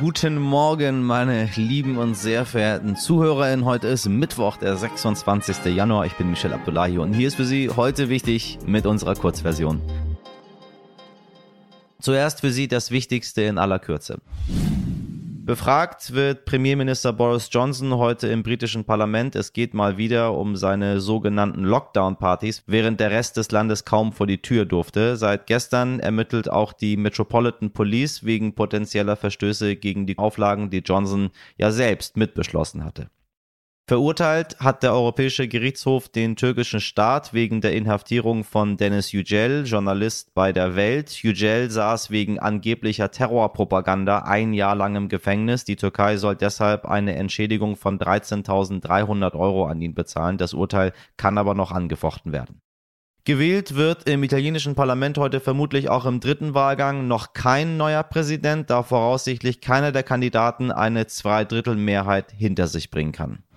Guten Morgen, meine lieben und sehr verehrten ZuhörerInnen. Heute ist Mittwoch, der 26. Januar. Ich bin Michel Abdullahi und hier ist für Sie heute wichtig mit unserer Kurzversion. Zuerst für Sie das Wichtigste in aller Kürze. Befragt wird Premierminister Boris Johnson heute im britischen Parlament. Es geht mal wieder um seine sogenannten Lockdown-Partys, während der Rest des Landes kaum vor die Tür durfte. Seit gestern ermittelt auch die Metropolitan Police wegen potenzieller Verstöße gegen die Auflagen, die Johnson ja selbst mitbeschlossen hatte. Verurteilt hat der Europäische Gerichtshof den türkischen Staat wegen der Inhaftierung von Dennis Yücel, Journalist bei der Welt. Yücel saß wegen angeblicher Terrorpropaganda ein Jahr lang im Gefängnis. Die Türkei soll deshalb eine Entschädigung von 13.300 Euro an ihn bezahlen. Das Urteil kann aber noch angefochten werden. Gewählt wird im italienischen Parlament heute vermutlich auch im dritten Wahlgang noch kein neuer Präsident, da voraussichtlich keiner der Kandidaten eine Zweidrittelmehrheit hinter sich bringen kann.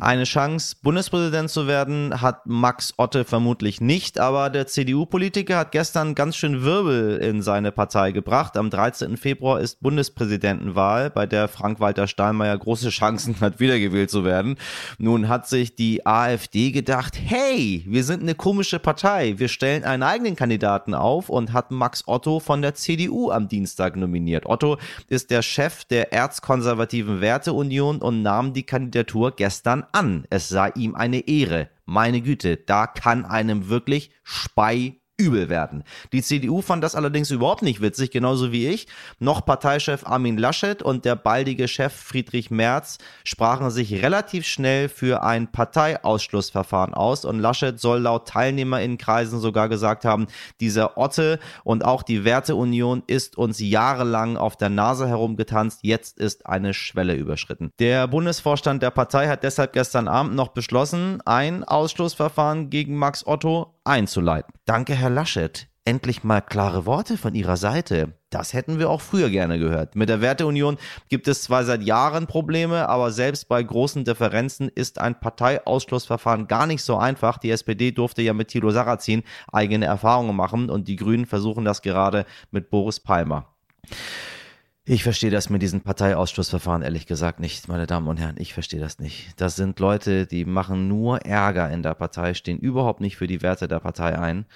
Eine Chance, Bundespräsident zu werden, hat Max Otte vermutlich nicht, aber der CDU-Politiker hat gestern ganz schön Wirbel in seine Partei gebracht. Am 13. Februar ist Bundespräsidentenwahl, bei der Frank-Walter Steinmeier große Chancen hat, wiedergewählt zu werden. Nun hat sich die AfD gedacht, hey, wir sind eine komische Partei, wir stellen einen eigenen Kandidaten auf und hat Max Otto von der CDU am Dienstag nominiert. Otto ist der Chef der erzkonservativen Werteunion und nahm die Kandidatur gestern an. Es sei ihm eine Ehre. Meine Güte, da kann einem wirklich Spei übel werden. Die CDU fand das allerdings überhaupt nicht witzig, genauso wie ich. Noch Parteichef Armin Laschet und der baldige Chef Friedrich Merz sprachen sich relativ schnell für ein Parteiausschlussverfahren aus und Laschet soll laut Teilnehmerinnenkreisen sogar gesagt haben, dieser Otte und auch die Werteunion ist uns jahrelang auf der Nase herumgetanzt, jetzt ist eine Schwelle überschritten. Der Bundesvorstand der Partei hat deshalb gestern Abend noch beschlossen, ein Ausschlussverfahren gegen Max Otto einzuleiten. Danke, Herr Laschet. Endlich mal klare Worte von Ihrer Seite. Das hätten wir auch früher gerne gehört. Mit der Werteunion gibt es zwar seit Jahren Probleme, aber selbst bei großen Differenzen ist ein Parteiausschlussverfahren gar nicht so einfach. Die SPD durfte ja mit Thilo Sarrazin eigene Erfahrungen machen und die Grünen versuchen das gerade mit Boris Palmer. Ich verstehe das mit diesen Parteiausschlussverfahren ehrlich gesagt nicht, meine Damen und Herren. Ich verstehe das nicht. Das sind Leute, die machen nur Ärger in der Partei, stehen überhaupt nicht für die Werte der Partei ein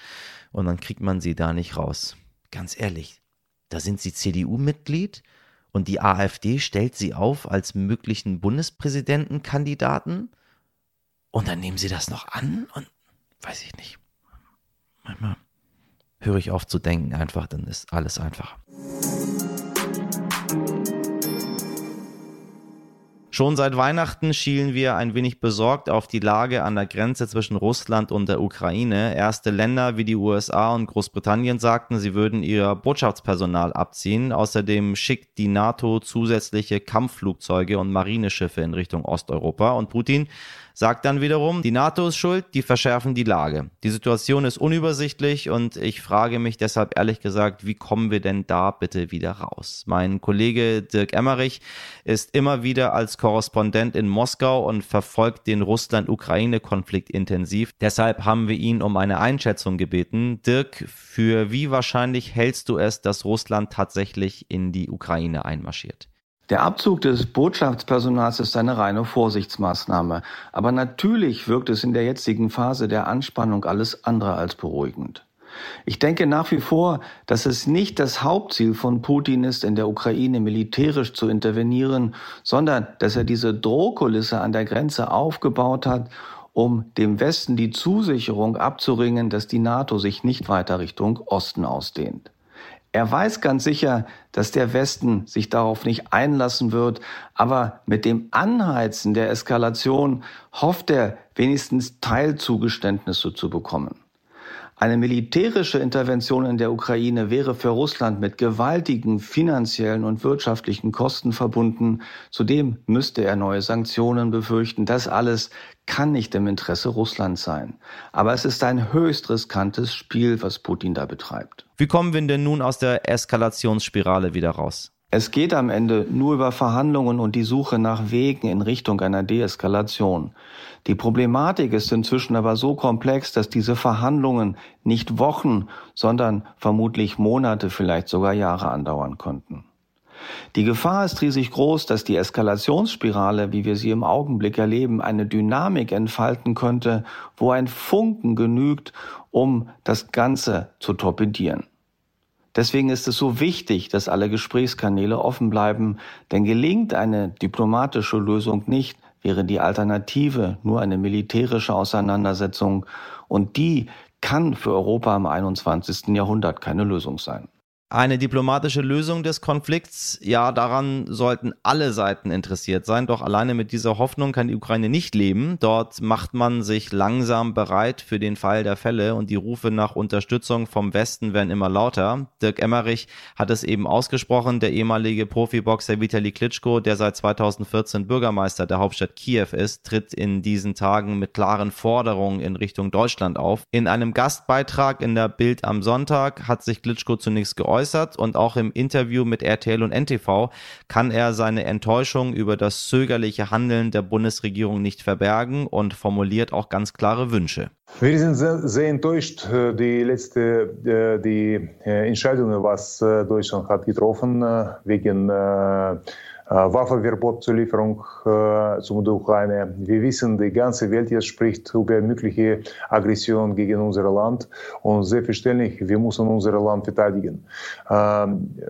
und dann kriegt man sie da nicht raus. Ganz ehrlich, da sind sie CDU-Mitglied und die AfD stellt sie auf als möglichen Bundespräsidentenkandidaten und dann nehmen sie das noch an und weiß ich nicht. Manchmal höre ich auf zu denken einfach, dann ist alles einfacher. Schon seit Weihnachten schielen wir ein wenig besorgt auf die Lage an der Grenze zwischen Russland und der Ukraine. Erste Länder wie die USA und Großbritannien sagten, sie würden ihr Botschaftspersonal abziehen. Außerdem schickt die NATO zusätzliche Kampfflugzeuge und Marineschiffe in Richtung Osteuropa. Und Putin sagt dann wiederum, die NATO ist schuld, die verschärfen die Lage. Die Situation ist unübersichtlich und ich frage mich deshalb ehrlich gesagt, wie kommen wir denn da bitte wieder raus? Mein Kollege Dirk Emmerich ist immer wieder als Korrespondent in Moskau und verfolgt den Russland-Ukraine-Konflikt intensiv. Deshalb haben wir ihn um eine Einschätzung gebeten. Dirk, für wie wahrscheinlich hältst du es, dass Russland tatsächlich in die Ukraine einmarschiert? Der Abzug des Botschaftspersonals ist eine reine Vorsichtsmaßnahme. Aber natürlich wirkt es in der jetzigen Phase der Anspannung alles andere als beruhigend. Ich denke nach wie vor, dass es nicht das Hauptziel von Putin ist, in der Ukraine militärisch zu intervenieren, sondern dass er diese Drohkulisse an der Grenze aufgebaut hat, um dem Westen die Zusicherung abzuringen, dass die NATO sich nicht weiter Richtung Osten ausdehnt. Er weiß ganz sicher, dass der Westen sich darauf nicht einlassen wird, aber mit dem Anheizen der Eskalation hofft er wenigstens Teilzugeständnisse zu bekommen. Eine militärische Intervention in der Ukraine wäre für Russland mit gewaltigen finanziellen und wirtschaftlichen Kosten verbunden. Zudem müsste er neue Sanktionen befürchten. Das alles kann nicht im Interesse Russlands sein. Aber es ist ein höchst riskantes Spiel, was Putin da betreibt. Wie kommen wir denn nun aus der Eskalationsspirale wieder raus? Es geht am Ende nur über Verhandlungen und die Suche nach Wegen in Richtung einer Deeskalation. Die Problematik ist inzwischen aber so komplex, dass diese Verhandlungen nicht Wochen, sondern vermutlich Monate, vielleicht sogar Jahre andauern konnten. Die Gefahr ist riesig groß, dass die Eskalationsspirale, wie wir sie im Augenblick erleben, eine Dynamik entfalten könnte, wo ein Funken genügt, um das Ganze zu torpedieren. Deswegen ist es so wichtig, dass alle Gesprächskanäle offen bleiben, denn gelingt eine diplomatische Lösung nicht, wäre die Alternative nur eine militärische Auseinandersetzung und die kann für Europa im 21. Jahrhundert keine Lösung sein. Eine diplomatische Lösung des Konflikts, ja, daran sollten alle Seiten interessiert sein. Doch alleine mit dieser Hoffnung kann die Ukraine nicht leben. Dort macht man sich langsam bereit für den Fall der Fälle und die Rufe nach Unterstützung vom Westen werden immer lauter. Dirk Emmerich hat es eben ausgesprochen. Der ehemalige Profiboxer Vitali Klitschko, der seit 2014 Bürgermeister der Hauptstadt Kiew ist, tritt in diesen Tagen mit klaren Forderungen in Richtung Deutschland auf. In einem Gastbeitrag in der Bild am Sonntag hat sich Klitschko zunächst geäußert geäußert und auch im Interview mit RTL und NTV kann er seine Enttäuschung über das zögerliche Handeln der Bundesregierung nicht verbergen und formuliert auch ganz klare Wünsche. Wir sind sehr, sehr enttäuscht. Äh, die letzte äh, die äh, Entscheidung, was Deutschland hat getroffen wegen äh, Waffenverbotszulieferung äh, zum Ukraine. Wir wissen, die ganze Welt jetzt spricht über mögliche Aggression gegen unser Land und selbstverständlich, wir müssen unser Land verteidigen. Ähm, äh,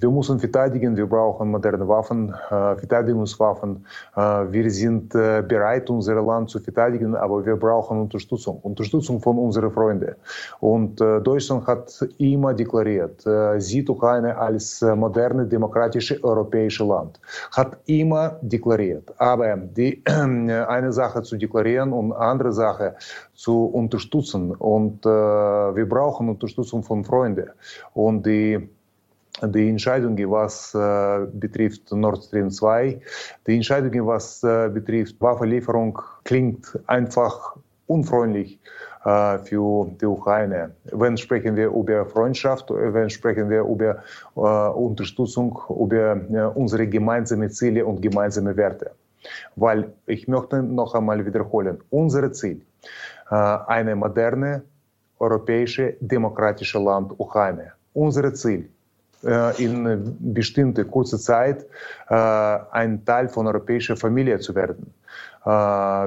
wir müssen verteidigen, wir brauchen moderne Waffen, Verteidigungswaffen. Wir sind bereit, unser Land zu verteidigen, aber wir brauchen Unterstützung, Unterstützung von unseren Freunden. Und Deutschland hat immer deklariert, sieht Ukraine als moderne, demokratische europäische Land. Land, hat immer deklariert. Aber die, äh, eine Sache zu deklarieren und andere Sache zu unterstützen. Und äh, wir brauchen Unterstützung von Freunden. Und die die Entscheidung, was äh, betrifft Nord Stream 2, die Entscheidung, was äh, betrifft Waffenlieferung, klingt einfach unfreundlich äh, für die Ukraine. Wenn sprechen wir über Freundschaft, wenn sprechen wir über äh, Unterstützung, über äh, unsere gemeinsamen Ziele und gemeinsame Werte. Weil ich möchte noch einmal wiederholen, unser Ziel, eine moderne, europäische, demokratische Land Ukraine. Unser Ziel, in bestimmte kurzer Zeit ein Teil von europäischer Familie zu werden. Äh,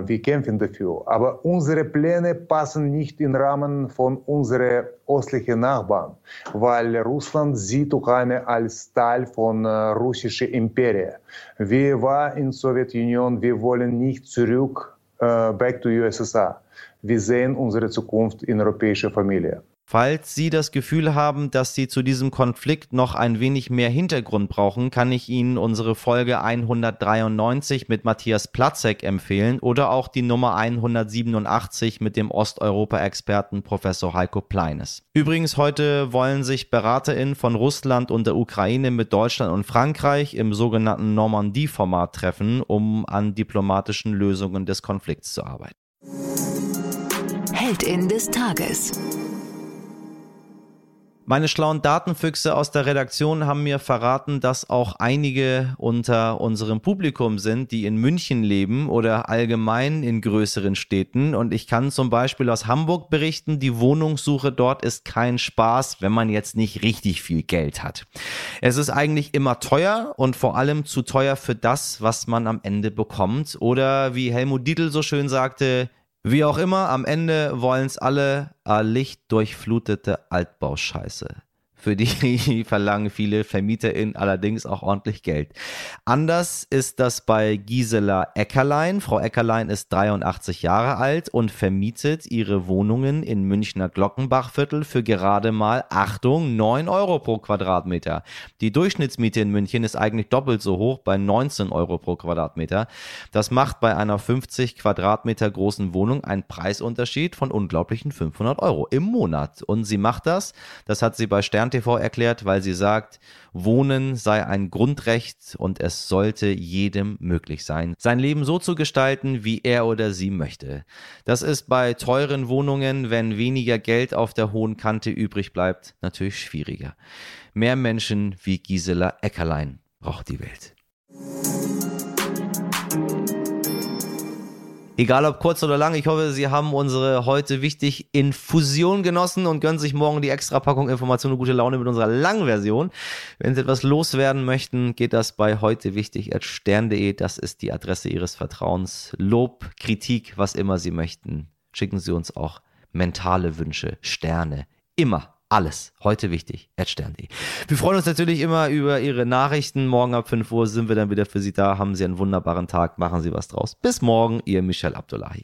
wir kämpfen dafür. Aber unsere Pläne passen nicht im Rahmen von unseren östlichen Nachbarn, weil Russland sieht Ukraine als Teil von äh, russischen Imperien. Wir waren in der Sowjetunion, wir wollen nicht zurück, äh, back to USSR. Wir sehen unsere Zukunft in europäischer Familie. Falls Sie das Gefühl haben, dass Sie zu diesem Konflikt noch ein wenig mehr Hintergrund brauchen, kann ich Ihnen unsere Folge 193 mit Matthias Platzek empfehlen oder auch die Nummer 187 mit dem Osteuropa-Experten Professor Heiko Pleines. Übrigens, heute wollen sich BeraterInnen von Russland und der Ukraine mit Deutschland und Frankreich im sogenannten Normandie-Format treffen, um an diplomatischen Lösungen des Konflikts zu arbeiten. Heldin des Tages. Meine schlauen Datenfüchse aus der Redaktion haben mir verraten, dass auch einige unter unserem Publikum sind, die in München leben oder allgemein in größeren Städten. Und ich kann zum Beispiel aus Hamburg berichten, die Wohnungssuche dort ist kein Spaß, wenn man jetzt nicht richtig viel Geld hat. Es ist eigentlich immer teuer und vor allem zu teuer für das, was man am Ende bekommt. Oder wie Helmut Dietl so schön sagte, wie auch immer, am Ende wollen es alle äh, lichtdurchflutete Altbauscheiße. Für die verlangen viele VermieterInnen allerdings auch ordentlich Geld. Anders ist das bei Gisela Eckerlein. Frau Eckerlein ist 83 Jahre alt und vermietet ihre Wohnungen in Münchner Glockenbachviertel für gerade mal, Achtung, 9 Euro pro Quadratmeter. Die Durchschnittsmiete in München ist eigentlich doppelt so hoch bei 19 Euro pro Quadratmeter. Das macht bei einer 50 Quadratmeter großen Wohnung einen Preisunterschied von unglaublichen 500 Euro im Monat. Und sie macht das, das hat sie bei Stern TV erklärt, weil sie sagt, Wohnen sei ein Grundrecht und es sollte jedem möglich sein, sein Leben so zu gestalten, wie er oder sie möchte. Das ist bei teuren Wohnungen, wenn weniger Geld auf der hohen Kante übrig bleibt, natürlich schwieriger. Mehr Menschen wie Gisela Eckerlein braucht die Welt. Egal ob kurz oder lang, ich hoffe, Sie haben unsere heute wichtig Infusion genossen und gönnen sich morgen die extra Packung Information und gute Laune mit unserer langen Version. Wenn Sie etwas loswerden möchten, geht das bei heute wichtig stern.de. Das ist die Adresse Ihres Vertrauens. Lob, Kritik, was immer Sie möchten. Schicken Sie uns auch mentale Wünsche, Sterne. Immer alles heute wichtig. Stern.de. Wir freuen uns natürlich immer über Ihre Nachrichten. Morgen ab 5 Uhr sind wir dann wieder für Sie da. Haben Sie einen wunderbaren Tag. Machen Sie was draus. Bis morgen, Ihr Michel Abdullahi.